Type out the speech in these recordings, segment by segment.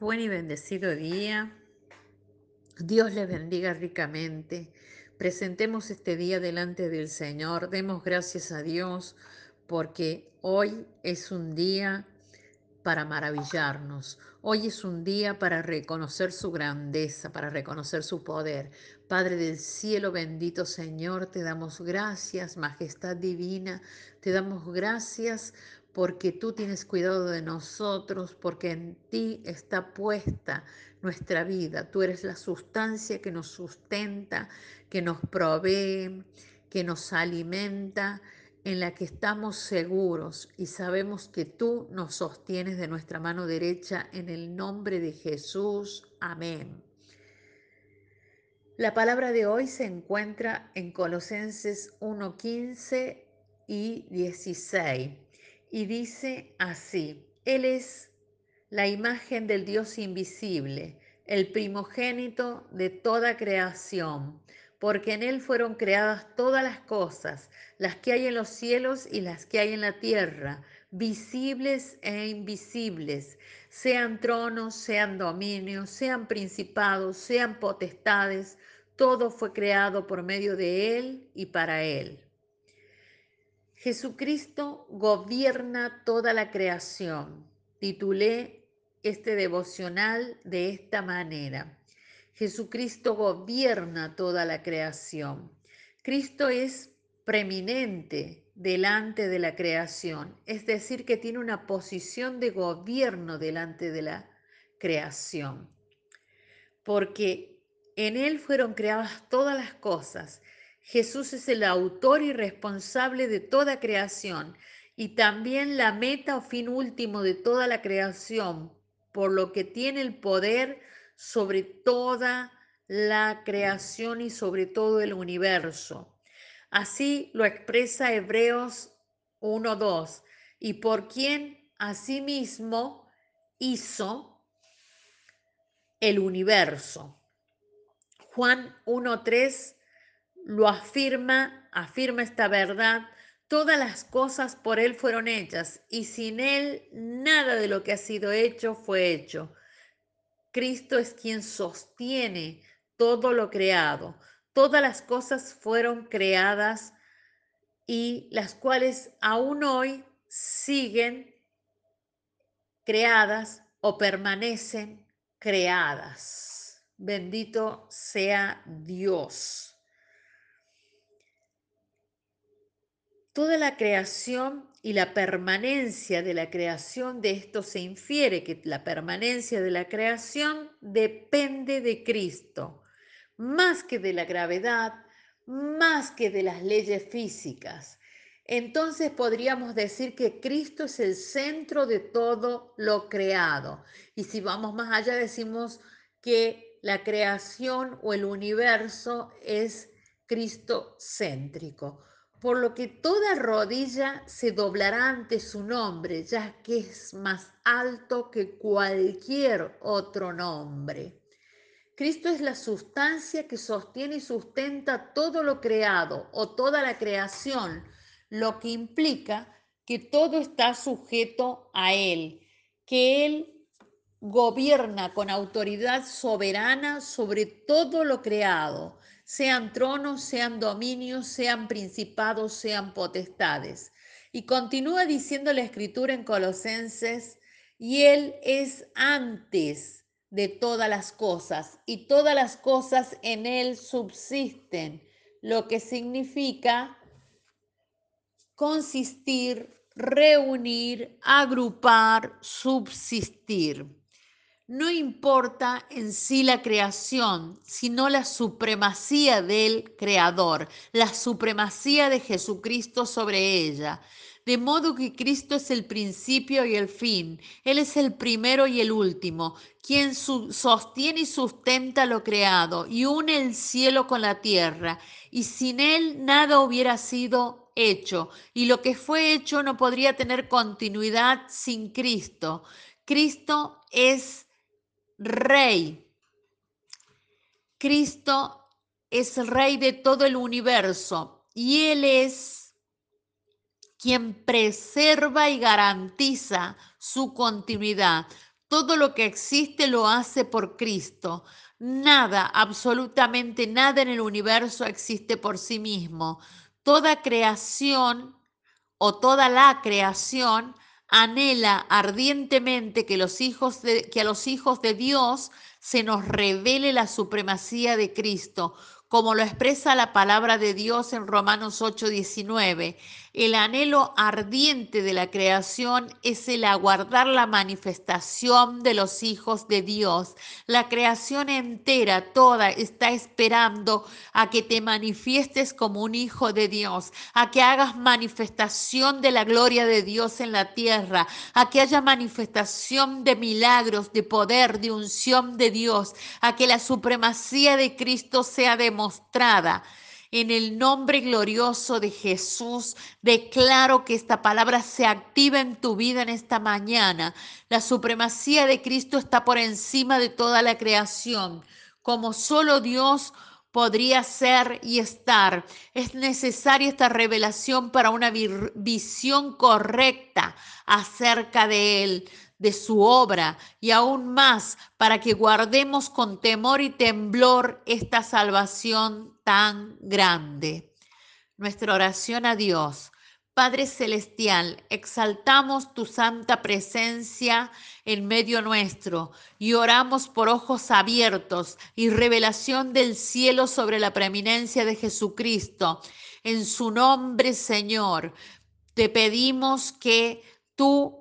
Buen y bendecido día. Dios les bendiga ricamente. Presentemos este día delante del Señor. Demos gracias a Dios porque hoy es un día para maravillarnos. Hoy es un día para reconocer su grandeza, para reconocer su poder. Padre del cielo, bendito Señor, te damos gracias, majestad divina, te damos gracias porque tú tienes cuidado de nosotros, porque en ti está puesta nuestra vida. Tú eres la sustancia que nos sustenta, que nos provee, que nos alimenta, en la que estamos seguros y sabemos que tú nos sostienes de nuestra mano derecha en el nombre de Jesús. Amén. La palabra de hoy se encuentra en Colosenses 1.15 y 16 y dice así, Él es la imagen del Dios invisible, el primogénito de toda creación, porque en Él fueron creadas todas las cosas, las que hay en los cielos y las que hay en la tierra, visibles e invisibles, sean tronos, sean dominios, sean principados, sean potestades, todo fue creado por medio de Él y para Él. Jesucristo gobierna toda la creación. Titulé este devocional de esta manera. Jesucristo gobierna toda la creación. Cristo es preeminente delante de la creación, es decir, que tiene una posición de gobierno delante de la creación. Porque en Él fueron creadas todas las cosas Jesús es el autor y responsable de toda creación y también la meta o fin último de toda la creación, por lo que tiene el poder sobre toda la creación y sobre todo el universo. Así lo expresa Hebreos 1.2, y por quien asimismo hizo el universo. Juan 1.3 lo afirma, afirma esta verdad. Todas las cosas por Él fueron hechas y sin Él nada de lo que ha sido hecho fue hecho. Cristo es quien sostiene todo lo creado. Todas las cosas fueron creadas y las cuales aún hoy siguen creadas o permanecen creadas. Bendito sea Dios. Toda la creación y la permanencia de la creación, de esto se infiere que la permanencia de la creación depende de Cristo, más que de la gravedad, más que de las leyes físicas. Entonces podríamos decir que Cristo es el centro de todo lo creado. Y si vamos más allá, decimos que la creación o el universo es Cristo céntrico por lo que toda rodilla se doblará ante su nombre, ya que es más alto que cualquier otro nombre. Cristo es la sustancia que sostiene y sustenta todo lo creado o toda la creación, lo que implica que todo está sujeto a Él, que Él gobierna con autoridad soberana sobre todo lo creado sean tronos, sean dominios, sean principados, sean potestades. Y continúa diciendo la escritura en Colosenses, y Él es antes de todas las cosas, y todas las cosas en Él subsisten, lo que significa consistir, reunir, agrupar, subsistir. No importa en sí la creación, sino la supremacía del Creador, la supremacía de Jesucristo sobre ella. De modo que Cristo es el principio y el fin. Él es el primero y el último, quien sostiene y sustenta lo creado y une el cielo con la tierra. Y sin Él nada hubiera sido hecho. Y lo que fue hecho no podría tener continuidad sin Cristo. Cristo es rey. Cristo es el rey de todo el universo y Él es quien preserva y garantiza su continuidad. Todo lo que existe lo hace por Cristo. Nada, absolutamente nada en el universo existe por sí mismo. Toda creación o toda la creación anhela ardientemente que, a los hijos de Dios se nos revele la supremacía de Cristo, como lo expresa la palabra de Dios en Romanos 8:19. El anhelo ardiente de la creación es el aguardar la manifestación de los hijos de Dios. La creación entera, toda, está esperando a que te manifiestes como un hijo de Dios, a que hagas manifestación de la gloria de Dios en la tierra, a que haya manifestación de milagros, de poder, de unción de Dios, a que la supremacía de Cristo sea demostrada. En el nombre glorioso de Jesús, declaro que esta palabra se activa en tu vida en esta mañana. La supremacía de Cristo está por encima de toda la creación, como solo Dios podría ser y estar. Es necesaria esta revelación para una visión correcta acerca de Él de su obra y aún más para que guardemos con temor y temblor esta salvación tan grande. Nuestra oración a Dios. Padre Celestial, exaltamos tu santa presencia en medio nuestro y oramos por ojos abiertos y revelación del cielo sobre la preeminencia de Jesucristo. En su nombre, Señor, te pedimos que tú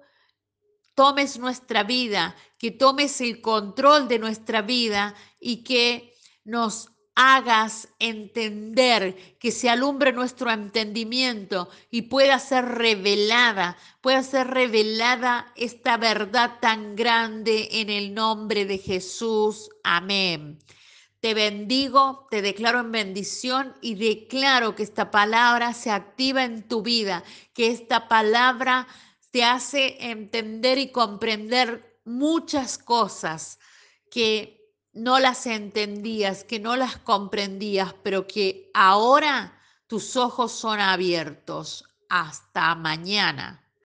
tomes nuestra vida, que tomes el control de nuestra vida y que nos hagas entender, que se alumbre nuestro entendimiento y pueda ser revelada, pueda ser revelada esta verdad tan grande en el nombre de Jesús. Amén. Te bendigo, te declaro en bendición y declaro que esta palabra se activa en tu vida, que esta palabra te hace entender y comprender muchas cosas que no las entendías, que no las comprendías, pero que ahora tus ojos son abiertos. Hasta mañana.